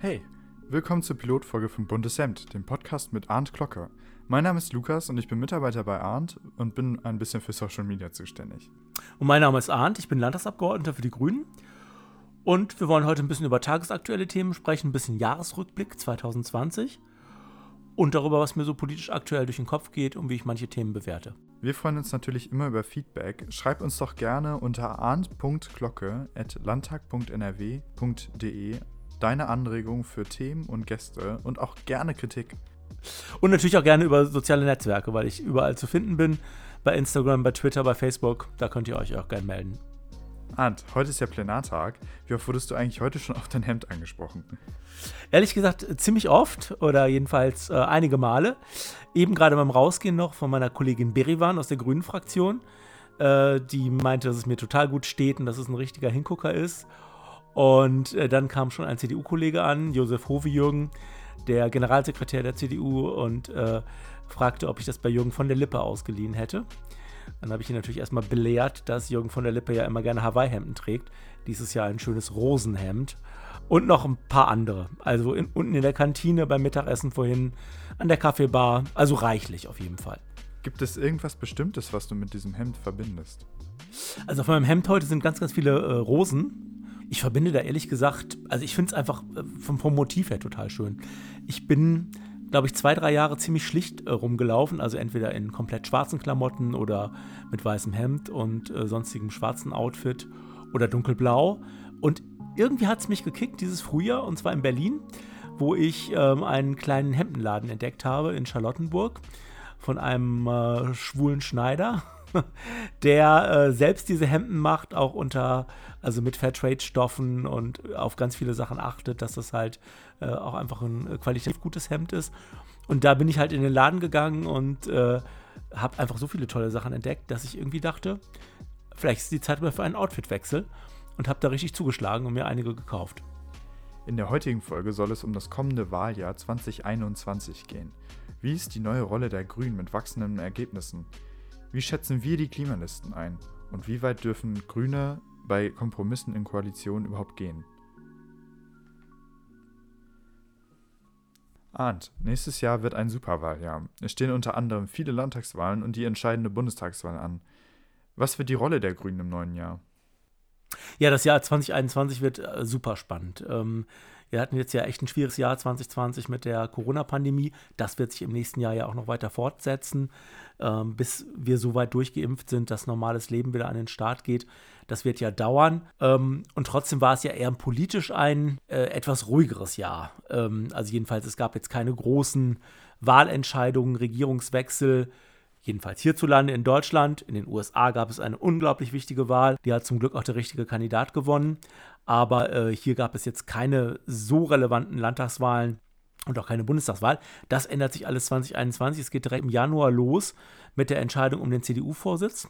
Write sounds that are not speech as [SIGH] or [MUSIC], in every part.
Hey, willkommen zur Pilotfolge von Buntes Hemd, dem Podcast mit Arndt Glocke. Mein Name ist Lukas und ich bin Mitarbeiter bei Arndt und bin ein bisschen für Social Media zuständig. Und mein Name ist Arndt, ich bin Landtagsabgeordneter für die Grünen. Und wir wollen heute ein bisschen über tagesaktuelle Themen sprechen, ein bisschen Jahresrückblick 2020 und darüber, was mir so politisch aktuell durch den Kopf geht und wie ich manche Themen bewerte. Wir freuen uns natürlich immer über Feedback. Schreib uns doch gerne unter arndt.glocke.landtag.nrw.de deine Anregungen für Themen und Gäste und auch gerne Kritik. Und natürlich auch gerne über soziale Netzwerke, weil ich überall zu finden bin. Bei Instagram, bei Twitter, bei Facebook. Da könnt ihr euch auch gerne melden. Arndt, heute ist ja Plenartag. Wie oft wurdest du eigentlich heute schon [LAUGHS] auf dein Hemd angesprochen? Ehrlich gesagt, ziemlich oft oder jedenfalls äh, einige Male. Eben gerade beim Rausgehen noch von meiner Kollegin Berivan aus der Grünen Fraktion. Äh, die meinte, dass es mir total gut steht und dass es ein richtiger Hingucker ist. Und äh, dann kam schon ein CDU-Kollege an, Josef Hove-Jürgen, der Generalsekretär der CDU, und äh, fragte, ob ich das bei Jürgen von der Lippe ausgeliehen hätte. Dann habe ich ihn natürlich erstmal belehrt, dass Jürgen von der Lippe ja immer gerne Hawaii-Hemden trägt. Dieses Jahr ein schönes Rosenhemd. Und noch ein paar andere. Also in, unten in der Kantine beim Mittagessen vorhin, an der Kaffeebar. Also reichlich auf jeden Fall. Gibt es irgendwas Bestimmtes, was du mit diesem Hemd verbindest? Also auf meinem Hemd heute sind ganz, ganz viele äh, Rosen. Ich verbinde da ehrlich gesagt, also ich finde es einfach äh, vom, vom Motiv her total schön. Ich bin glaube ich, zwei, drei Jahre ziemlich schlicht äh, rumgelaufen. Also entweder in komplett schwarzen Klamotten oder mit weißem Hemd und äh, sonstigem schwarzen Outfit oder dunkelblau. Und irgendwie hat es mich gekickt dieses Frühjahr, und zwar in Berlin, wo ich ähm, einen kleinen Hemdenladen entdeckt habe in Charlottenburg von einem äh, schwulen Schneider. [LAUGHS] der äh, selbst diese Hemden macht, auch unter, also mit Fairtrade-Stoffen und auf ganz viele Sachen achtet, dass das halt äh, auch einfach ein äh, qualitativ gutes Hemd ist. Und da bin ich halt in den Laden gegangen und äh, habe einfach so viele tolle Sachen entdeckt, dass ich irgendwie dachte, vielleicht ist die Zeit mal für einen Outfitwechsel und habe da richtig zugeschlagen und mir einige gekauft. In der heutigen Folge soll es um das kommende Wahljahr 2021 gehen. Wie ist die neue Rolle der Grünen mit wachsenden Ergebnissen? Wie schätzen wir die Klimalisten ein? Und wie weit dürfen Grüne bei Kompromissen in Koalitionen überhaupt gehen? Arndt, nächstes Jahr wird ein Superwahljahr. Es stehen unter anderem viele Landtagswahlen und die entscheidende Bundestagswahl an. Was wird die Rolle der Grünen im neuen Jahr? Ja, das Jahr 2021 wird äh, super spannend. Ähm, wir hatten jetzt ja echt ein schwieriges Jahr 2020 mit der Corona-Pandemie. Das wird sich im nächsten Jahr ja auch noch weiter fortsetzen, ähm, bis wir so weit durchgeimpft sind, dass normales Leben wieder an den Start geht. Das wird ja dauern. Ähm, und trotzdem war es ja eher politisch ein äh, etwas ruhigeres Jahr. Ähm, also jedenfalls, es gab jetzt keine großen Wahlentscheidungen, Regierungswechsel. Jedenfalls hierzulande in Deutschland. In den USA gab es eine unglaublich wichtige Wahl. Die hat zum Glück auch der richtige Kandidat gewonnen. Aber äh, hier gab es jetzt keine so relevanten Landtagswahlen und auch keine Bundestagswahl. Das ändert sich alles 2021. Es geht direkt im Januar los mit der Entscheidung um den CDU-Vorsitz.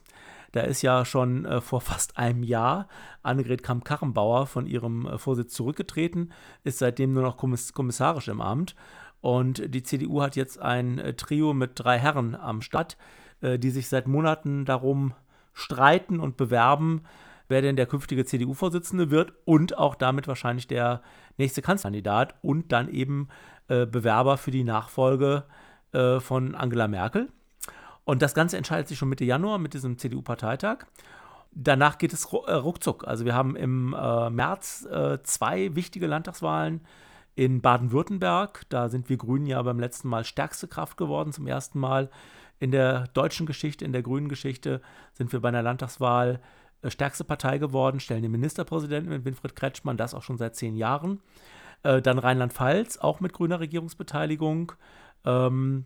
Da ist ja schon äh, vor fast einem Jahr Annegret Kramp-Karrenbauer von ihrem äh, Vorsitz zurückgetreten, ist seitdem nur noch kommiss kommissarisch im Amt. Und die CDU hat jetzt ein äh, Trio mit drei Herren am Start, äh, die sich seit Monaten darum streiten und bewerben, wer denn der künftige CDU-Vorsitzende wird und auch damit wahrscheinlich der nächste Kanzlerkandidat und dann eben äh, Bewerber für die Nachfolge von Angela Merkel. Und das Ganze entscheidet sich schon Mitte Januar mit diesem CDU-Parteitag. Danach geht es ruckzuck. Also wir haben im äh, März zwei wichtige Landtagswahlen in Baden-Württemberg. Da sind wir Grünen ja beim letzten Mal stärkste Kraft geworden, zum ersten Mal in der deutschen Geschichte, in der grünen Geschichte sind wir bei einer Landtagswahl äh, stärkste Partei geworden, stellen den Ministerpräsidenten mit Winfried Kretschmann, das auch schon seit zehn Jahren. Äh, dann Rheinland-Pfalz, auch mit grüner Regierungsbeteiligung. Ähm,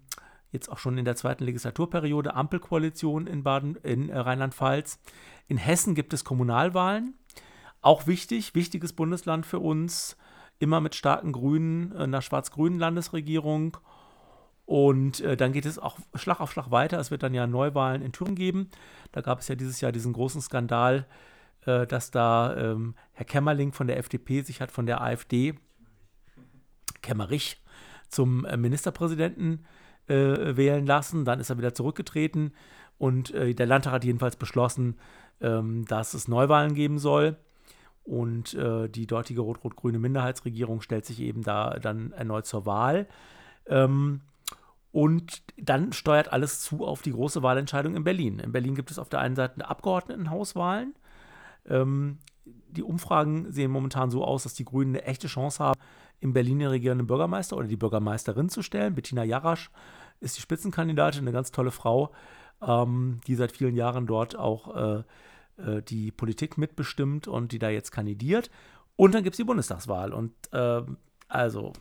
jetzt auch schon in der zweiten Legislaturperiode Ampelkoalition in in äh, Rheinland-Pfalz. In Hessen gibt es Kommunalwahlen. Auch wichtig, wichtiges Bundesland für uns, immer mit starken Grünen, einer schwarz-grünen Landesregierung. Und äh, dann geht es auch Schlag auf Schlag weiter. Es wird dann ja Neuwahlen in Thüringen geben. Da gab es ja dieses Jahr diesen großen Skandal, äh, dass da ähm, Herr Kämmerling von der FDP sich hat von der AfD, Kämmerich, zum äh, Ministerpräsidenten äh, wählen lassen. Dann ist er wieder zurückgetreten und äh, der Landtag hat jedenfalls beschlossen, ähm, dass es Neuwahlen geben soll. Und äh, die dortige rot-rot-grüne Minderheitsregierung stellt sich eben da dann erneut zur Wahl. Ähm, und dann steuert alles zu auf die große Wahlentscheidung in Berlin. In Berlin gibt es auf der einen Seite Abgeordnetenhauswahlen. Ähm, die Umfragen sehen momentan so aus, dass die Grünen eine echte Chance haben, im Berlin den regierenden Bürgermeister oder die Bürgermeisterin zu stellen. Bettina Jarasch ist die Spitzenkandidatin, eine ganz tolle Frau, ähm, die seit vielen Jahren dort auch äh, äh, die Politik mitbestimmt und die da jetzt kandidiert. Und dann gibt es die Bundestagswahl. Und äh, also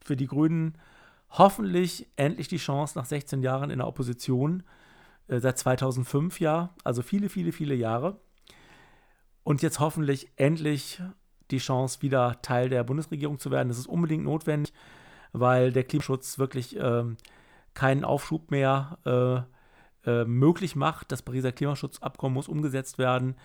für die Grünen hoffentlich endlich die Chance nach 16 Jahren in der Opposition, äh, seit 2005 ja, also viele, viele, viele Jahre. Und jetzt hoffentlich endlich die Chance, wieder Teil der Bundesregierung zu werden. Das ist unbedingt notwendig, weil der Klimaschutz wirklich äh, keinen Aufschub mehr äh, möglich macht. Das Pariser Klimaschutzabkommen muss umgesetzt werden.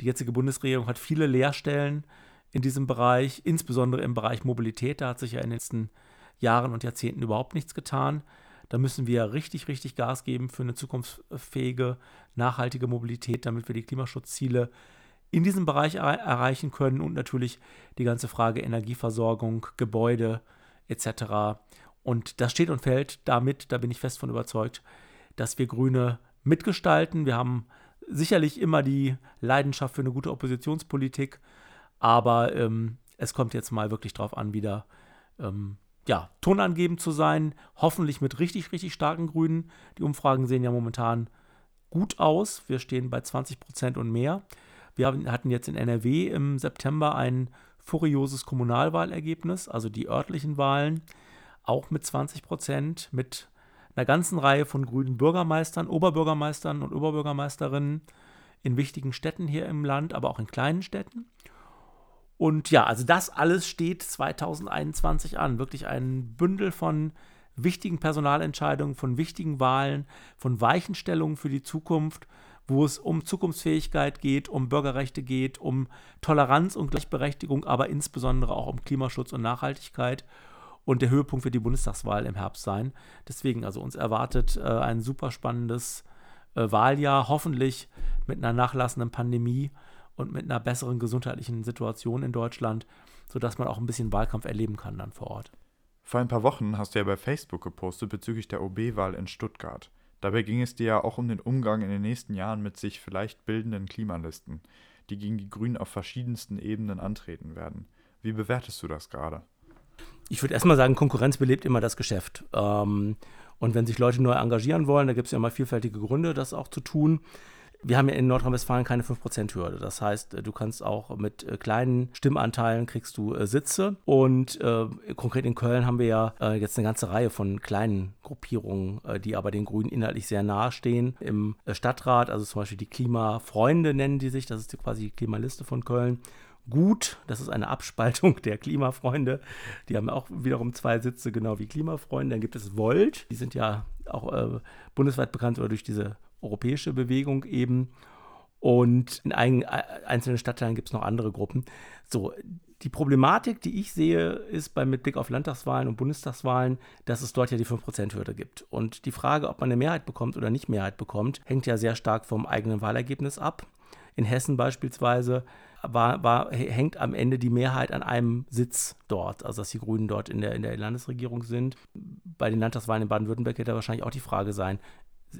Die jetzige Bundesregierung hat viele Leerstellen in diesem Bereich, insbesondere im Bereich Mobilität. Da hat sich ja in den letzten Jahren und Jahrzehnten überhaupt nichts getan. Da müssen wir richtig, richtig Gas geben für eine zukunftsfähige, nachhaltige Mobilität, damit wir die Klimaschutzziele in diesem Bereich er erreichen können und natürlich die ganze Frage Energieversorgung, Gebäude etc. Und das steht und fällt damit, da bin ich fest von überzeugt, dass wir Grüne mitgestalten. Wir haben sicherlich immer die Leidenschaft für eine gute Oppositionspolitik, aber ähm, es kommt jetzt mal wirklich darauf an, wieder ähm, ja, tonangebend zu sein, hoffentlich mit richtig, richtig starken Grünen. Die Umfragen sehen ja momentan gut aus. Wir stehen bei 20 Prozent und mehr. Wir hatten jetzt in NRW im September ein furioses Kommunalwahlergebnis, also die örtlichen Wahlen, auch mit 20 Prozent, mit einer ganzen Reihe von grünen Bürgermeistern, Oberbürgermeistern und Oberbürgermeisterinnen in wichtigen Städten hier im Land, aber auch in kleinen Städten. Und ja, also das alles steht 2021 an. Wirklich ein Bündel von wichtigen Personalentscheidungen, von wichtigen Wahlen, von Weichenstellungen für die Zukunft, wo es um Zukunftsfähigkeit geht, um Bürgerrechte geht, um Toleranz und Gleichberechtigung, aber insbesondere auch um Klimaschutz und Nachhaltigkeit. Und der Höhepunkt wird die Bundestagswahl im Herbst sein. Deswegen, also uns erwartet äh, ein super spannendes äh, Wahljahr, hoffentlich mit einer nachlassenden Pandemie und mit einer besseren gesundheitlichen Situation in Deutschland, sodass man auch ein bisschen Wahlkampf erleben kann dann vor Ort. Vor ein paar Wochen hast du ja bei Facebook gepostet bezüglich der OB-Wahl in Stuttgart. Dabei ging es dir ja auch um den Umgang in den nächsten Jahren mit sich vielleicht bildenden Klimalisten, die gegen die Grünen auf verschiedensten Ebenen antreten werden. Wie bewertest du das gerade? Ich würde erstmal sagen, Konkurrenz belebt immer das Geschäft. Ähm, und wenn sich Leute neu engagieren wollen, da gibt es ja immer vielfältige Gründe, das auch zu tun wir haben ja in Nordrhein-Westfalen keine 5%-Hürde. Das heißt, du kannst auch mit äh, kleinen Stimmanteilen kriegst du äh, Sitze. Und äh, konkret in Köln haben wir ja äh, jetzt eine ganze Reihe von kleinen Gruppierungen, äh, die aber den Grünen inhaltlich sehr nahe stehen. Im äh, Stadtrat, also zum Beispiel die Klimafreunde nennen die sich, das ist quasi die Klimaliste von Köln. Gut, das ist eine Abspaltung [LAUGHS] der Klimafreunde. Die haben auch wiederum zwei Sitze, genau wie Klimafreunde. Dann gibt es Volt, die sind ja auch äh, bundesweit bekannt oder durch diese europäische Bewegung eben. Und in ein, einzelnen Stadtteilen gibt es noch andere Gruppen. So, die Problematik, die ich sehe, ist bei mit Blick auf Landtagswahlen und Bundestagswahlen, dass es dort ja die 5%-Hürde gibt. Und die Frage, ob man eine Mehrheit bekommt oder nicht Mehrheit bekommt, hängt ja sehr stark vom eigenen Wahlergebnis ab. In Hessen beispielsweise war, war, hängt am Ende die Mehrheit an einem Sitz dort, also dass die Grünen dort in der, in der Landesregierung sind. Bei den Landtagswahlen in Baden-Württemberg wird da wahrscheinlich auch die Frage sein,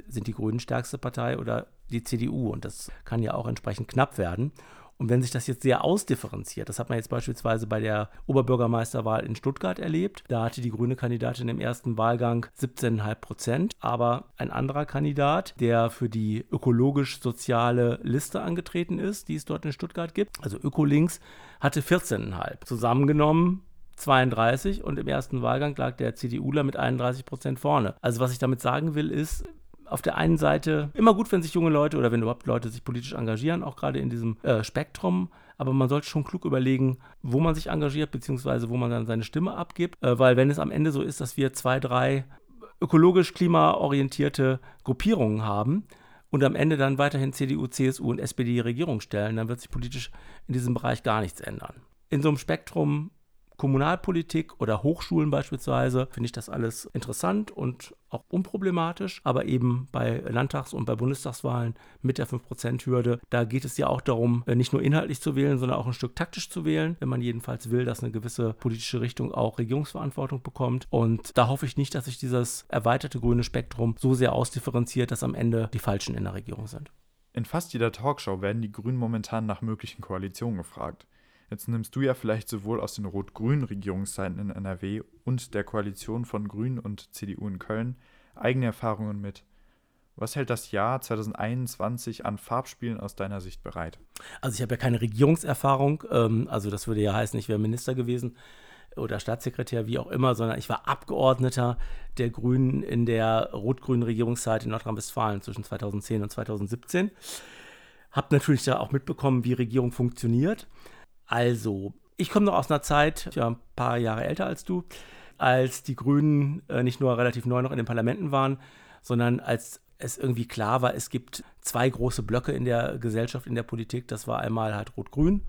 sind die Grünen stärkste Partei oder die CDU. Und das kann ja auch entsprechend knapp werden. Und wenn sich das jetzt sehr ausdifferenziert, das hat man jetzt beispielsweise bei der Oberbürgermeisterwahl in Stuttgart erlebt, da hatte die grüne Kandidatin im ersten Wahlgang 17,5 Prozent, aber ein anderer Kandidat, der für die ökologisch-soziale Liste angetreten ist, die es dort in Stuttgart gibt, also Ökolinks, hatte 14,5. Zusammengenommen 32 und im ersten Wahlgang lag der CDUler mit 31 Prozent vorne. Also was ich damit sagen will, ist, auf der einen Seite immer gut, wenn sich junge Leute oder wenn überhaupt Leute sich politisch engagieren, auch gerade in diesem äh, Spektrum. Aber man sollte schon klug überlegen, wo man sich engagiert, beziehungsweise wo man dann seine Stimme abgibt. Äh, weil wenn es am Ende so ist, dass wir zwei, drei ökologisch klimaorientierte Gruppierungen haben und am Ende dann weiterhin CDU, CSU und SPD die Regierung stellen, dann wird sich politisch in diesem Bereich gar nichts ändern. In so einem Spektrum Kommunalpolitik oder Hochschulen beispielsweise finde ich das alles interessant und auch unproblematisch, aber eben bei Landtags- und bei Bundestagswahlen mit der 5%-Hürde, da geht es ja auch darum, äh, nicht nur inhaltlich zu wählen, sondern auch ein Stück taktisch zu wählen, wenn man jedenfalls will, dass eine gewisse politische Richtung auch Regierungsverantwortung bekommt. Und da hoffe ich nicht, dass sich dieses erweiterte grüne Spektrum so sehr ausdifferenziert, dass am Ende die Falschen in der Regierung sind. In fast jeder Talkshow werden die Grünen momentan nach möglichen Koalitionen gefragt. Jetzt nimmst du ja vielleicht sowohl aus den rot-grünen Regierungszeiten in NRW und der Koalition von Grünen und CDU in Köln eigene Erfahrungen mit. Was hält das Jahr 2021 an Farbspielen aus deiner Sicht bereit? Also ich habe ja keine Regierungserfahrung, ähm, also das würde ja heißen, ich wäre Minister gewesen oder Staatssekretär, wie auch immer, sondern ich war Abgeordneter der Grünen in der rot-grünen Regierungszeit in Nordrhein-Westfalen zwischen 2010 und 2017. Habe natürlich da auch mitbekommen, wie Regierung funktioniert. Also, ich komme noch aus einer Zeit, ich war ein paar Jahre älter als du, als die Grünen äh, nicht nur relativ neu noch in den Parlamenten waren, sondern als es irgendwie klar war, es gibt zwei große Blöcke in der Gesellschaft, in der Politik. Das war einmal halt Rot-Grün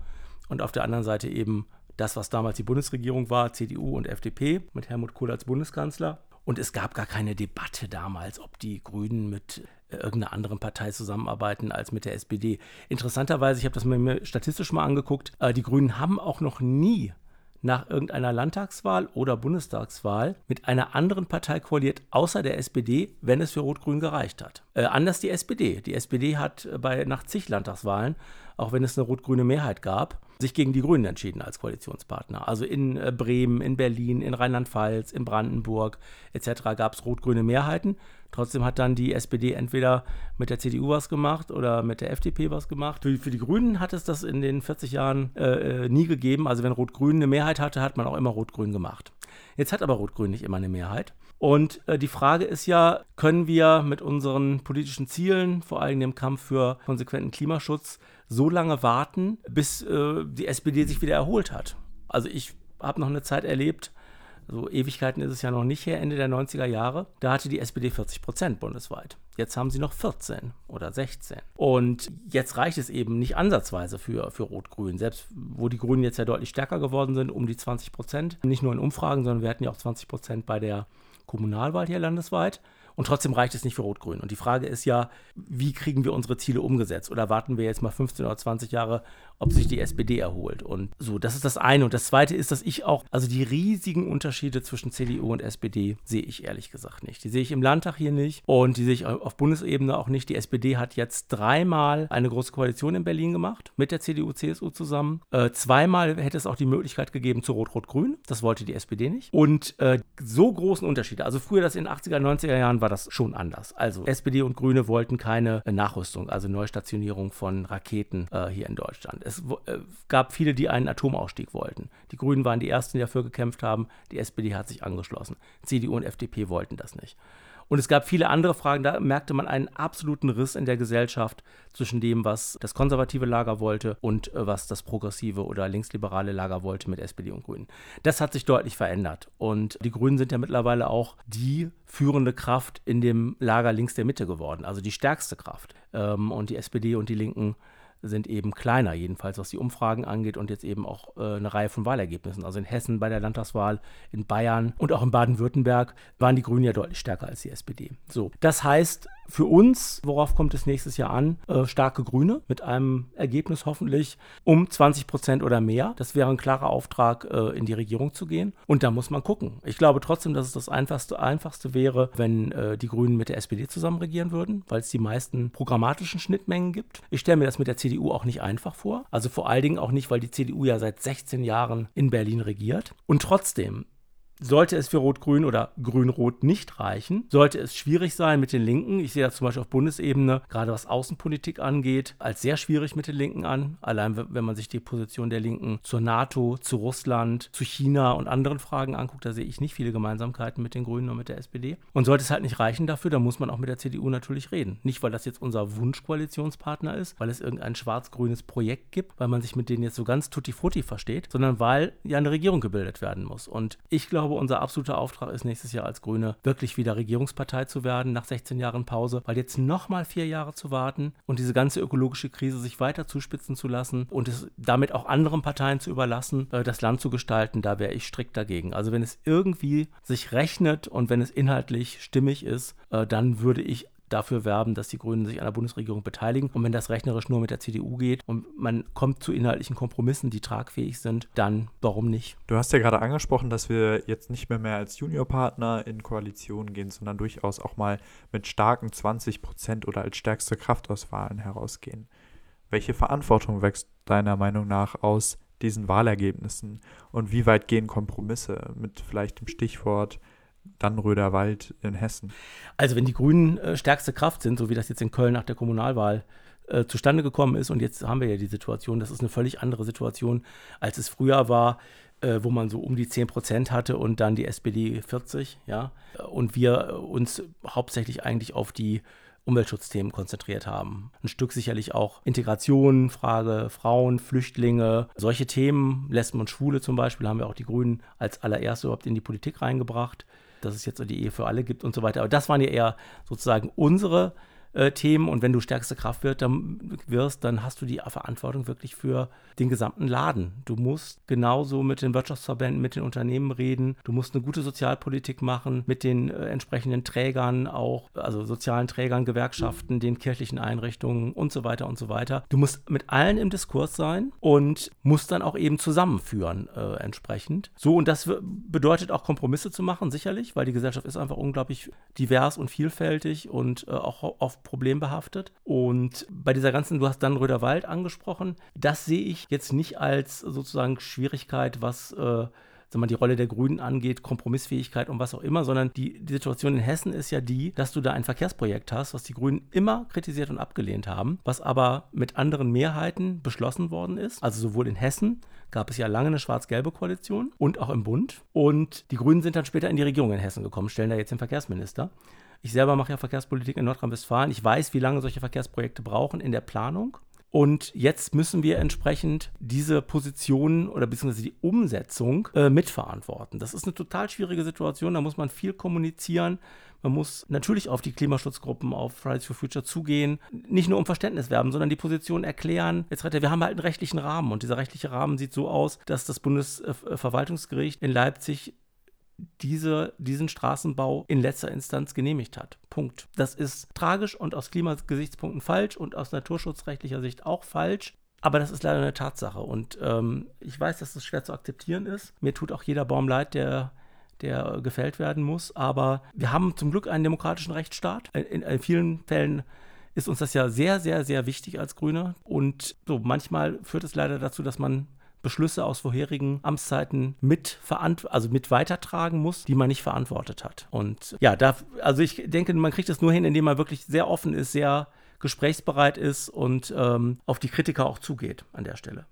und auf der anderen Seite eben das, was damals die Bundesregierung war, CDU und FDP mit Helmut Kohl als Bundeskanzler. Und es gab gar keine Debatte damals, ob die Grünen mit irgendeiner anderen Partei zusammenarbeiten als mit der SPD. Interessanterweise, ich habe das mir statistisch mal angeguckt, äh, die Grünen haben auch noch nie nach irgendeiner Landtagswahl oder Bundestagswahl mit einer anderen Partei koaliert, außer der SPD, wenn es für Rot-Grün gereicht hat. Äh, anders die SPD. Die SPD hat bei nach zig Landtagswahlen, auch wenn es eine rot-grüne Mehrheit gab, sich gegen die Grünen entschieden als Koalitionspartner. Also in äh, Bremen, in Berlin, in Rheinland-Pfalz, in Brandenburg etc. gab es rot-grüne Mehrheiten. Trotzdem hat dann die SPD entweder mit der CDU was gemacht oder mit der FDP was gemacht. Für, für die Grünen hat es das in den 40 Jahren äh, äh, nie gegeben. Also wenn Rot-Grün eine Mehrheit hatte, hat man auch immer Rot-Grün gemacht. Jetzt hat aber Rot-Grün nicht immer eine Mehrheit. Und äh, die Frage ist ja, können wir mit unseren politischen Zielen, vor allem im Kampf für konsequenten Klimaschutz, so lange warten, bis äh, die SPD sich wieder erholt hat? Also ich habe noch eine Zeit erlebt, so Ewigkeiten ist es ja noch nicht her, Ende der 90er Jahre, da hatte die SPD 40 Prozent bundesweit. Jetzt haben sie noch 14 oder 16. Und jetzt reicht es eben nicht ansatzweise für, für Rot-Grün. Selbst wo die Grünen jetzt ja deutlich stärker geworden sind, um die 20 Prozent. Nicht nur in Umfragen, sondern wir hatten ja auch 20 Prozent bei der Kommunalwahl hier landesweit. Und trotzdem reicht es nicht für Rot-Grün. Und die Frage ist ja, wie kriegen wir unsere Ziele umgesetzt? Oder warten wir jetzt mal 15 oder 20 Jahre, ob sich die SPD erholt? Und so, das ist das eine. Und das zweite ist, dass ich auch, also die riesigen Unterschiede zwischen CDU und SPD sehe ich ehrlich gesagt nicht. Die sehe ich im Landtag hier nicht und die sehe ich auf Bundesebene auch nicht. Die SPD hat jetzt dreimal eine große Koalition in Berlin gemacht mit der CDU, CSU zusammen. Äh, zweimal hätte es auch die Möglichkeit gegeben zu Rot-Rot-Grün. Das wollte die SPD nicht. Und äh, so großen Unterschiede. Also früher, das in den 80er, 90er Jahren war war das schon anders. Also SPD und Grüne wollten keine äh, Nachrüstung, also Neustationierung von Raketen äh, hier in Deutschland. Es äh, gab viele, die einen Atomausstieg wollten. Die Grünen waren die ersten, die dafür gekämpft haben. Die SPD hat sich angeschlossen. CDU und FDP wollten das nicht. Und es gab viele andere Fragen, da merkte man einen absoluten Riss in der Gesellschaft zwischen dem, was das konservative Lager wollte und äh, was das progressive oder linksliberale Lager wollte mit SPD und Grünen. Das hat sich deutlich verändert. Und die Grünen sind ja mittlerweile auch die führende Kraft in dem Lager links der Mitte geworden, also die stärkste Kraft. Ähm, und die SPD und die Linken sind eben kleiner, jedenfalls was die Umfragen angeht und jetzt eben auch äh, eine Reihe von Wahlergebnissen. Also in Hessen bei der Landtagswahl, in Bayern und auch in Baden-Württemberg waren die Grünen ja deutlich stärker als die SPD. So, das heißt, für uns, worauf kommt es nächstes Jahr an? Äh, starke Grüne mit einem Ergebnis hoffentlich um 20 Prozent oder mehr. Das wäre ein klarer Auftrag, äh, in die Regierung zu gehen. Und da muss man gucken. Ich glaube trotzdem, dass es das einfachste, einfachste wäre, wenn äh, die Grünen mit der SPD zusammen regieren würden, weil es die meisten programmatischen Schnittmengen gibt. Ich stelle mir das mit der CDU auch nicht einfach vor. Also vor allen Dingen auch nicht, weil die CDU ja seit 16 Jahren in Berlin regiert. Und trotzdem sollte es für Rot-Grün oder Grün-Rot nicht reichen, sollte es schwierig sein mit den Linken. Ich sehe das zum Beispiel auf Bundesebene, gerade was Außenpolitik angeht, als sehr schwierig mit den Linken an. Allein wenn man sich die Position der Linken zur NATO, zu Russland, zu China und anderen Fragen anguckt, da sehe ich nicht viele Gemeinsamkeiten mit den Grünen und mit der SPD. Und sollte es halt nicht reichen dafür, dann muss man auch mit der CDU natürlich reden. Nicht, weil das jetzt unser Wunschkoalitionspartner ist, weil es irgendein schwarz-grünes Projekt gibt, weil man sich mit denen jetzt so ganz tutti frutti versteht, sondern weil ja eine Regierung gebildet werden muss. Und ich glaube, glaube, unser absoluter Auftrag ist nächstes Jahr als Grüne wirklich wieder Regierungspartei zu werden nach 16 Jahren Pause, weil jetzt nochmal vier Jahre zu warten und diese ganze ökologische Krise sich weiter zuspitzen zu lassen und es damit auch anderen Parteien zu überlassen, äh, das Land zu gestalten, da wäre ich strikt dagegen. Also wenn es irgendwie sich rechnet und wenn es inhaltlich stimmig ist, äh, dann würde ich dafür werben, dass die Grünen sich an der Bundesregierung beteiligen. Und wenn das rechnerisch nur mit der CDU geht und man kommt zu inhaltlichen Kompromissen, die tragfähig sind, dann warum nicht? Du hast ja gerade angesprochen, dass wir jetzt nicht mehr mehr als Juniorpartner in Koalitionen gehen, sondern durchaus auch mal mit starken 20 Prozent oder als stärkste Kraft aus Wahlen herausgehen. Welche Verantwortung wächst deiner Meinung nach aus diesen Wahlergebnissen und wie weit gehen Kompromisse mit vielleicht dem Stichwort Dannröder Wald in Hessen. Also wenn die Grünen äh, stärkste Kraft sind, so wie das jetzt in Köln nach der Kommunalwahl äh, zustande gekommen ist, und jetzt haben wir ja die Situation, das ist eine völlig andere Situation, als es früher war, äh, wo man so um die 10 Prozent hatte und dann die SPD 40, ja, und wir uns hauptsächlich eigentlich auf die Umweltschutzthemen konzentriert haben. Ein Stück sicherlich auch Integration, Frage Frauen, Flüchtlinge, solche Themen, Lesben und Schwule zum Beispiel, haben wir auch die Grünen als allererste überhaupt in die Politik reingebracht dass es jetzt die Ehe für alle gibt und so weiter. Aber das waren ja eher sozusagen unsere äh, Themen. Und wenn du stärkste Kraft wirst, dann hast du die Verantwortung wirklich für den gesamten Laden. Du musst genauso mit den Wirtschaftsverbänden, mit den Unternehmen reden. Du musst eine gute Sozialpolitik machen mit den äh, entsprechenden Trägern auch, also sozialen Trägern, Gewerkschaften, den kirchlichen Einrichtungen und so weiter und so weiter. Du musst mit allen im Diskurs sein und musst dann auch eben zusammenführen äh, entsprechend. So, und das bedeutet auch Kompromisse zu machen, sicherlich, weil die Gesellschaft ist einfach unglaublich divers und vielfältig und äh, auch oft problembehaftet. Und bei dieser ganzen, du hast dann Röderwald angesprochen, das sehe ich jetzt nicht als sozusagen Schwierigkeit, was äh, sagen wir, die Rolle der Grünen angeht, Kompromissfähigkeit und was auch immer, sondern die, die, Situation in Hessen ist ja die, dass du da ein Verkehrsprojekt hast, was die Grünen immer kritisiert und abgelehnt haben, was aber mit anderen Mehrheiten beschlossen worden ist. Also sowohl in Hessen gab es ja lange eine schwarz-gelbe Koalition und auch im Bund. Und die Grünen sind dann später in die Regierung in Hessen gekommen, stellen da jetzt den Verkehrsminister. Ich selber mache ja Verkehrspolitik in Nordrhein-Westfalen. Ich weiß, wie lange solche Verkehrsprojekte brauchen in der Planung. Und jetzt müssen wir entsprechend diese Positionen oder beziehungsweise die Umsetzung äh, mitverantworten. Das ist eine total schwierige Situation. Da muss man viel kommunizieren. Man muss natürlich auf die Klimaschutzgruppen, auf Fridays for Future zugehen, nicht nur um Verständnis werben, sondern die Position erklären. Jetzt wir haben halt einen rechtlichen Rahmen und dieser rechtliche Rahmen sieht so aus, dass das Bundesverwaltungsgericht in Leipzig diese, diesen Straßenbau in letzter Instanz genehmigt hat. Punkt. Das ist tragisch und aus Klimagesichtspunkten falsch und aus naturschutzrechtlicher Sicht auch falsch. Aber das ist leider eine Tatsache. Und ähm, ich weiß, dass das schwer zu akzeptieren ist. Mir tut auch jeder Baum leid, der, der gefällt werden muss. Aber wir haben zum Glück einen demokratischen Rechtsstaat. In, in vielen Fällen ist uns das ja sehr, sehr, sehr wichtig als Grüne. Und so manchmal führt es leider dazu, dass man Beschlüsse aus vorherigen Amtszeiten mit, also mit weitertragen muss, die man nicht verantwortet hat. Und ja, da, also ich denke, man kriegt das nur hin, indem man wirklich sehr offen ist, sehr gesprächsbereit ist und ähm, auf die Kritiker auch zugeht an der Stelle.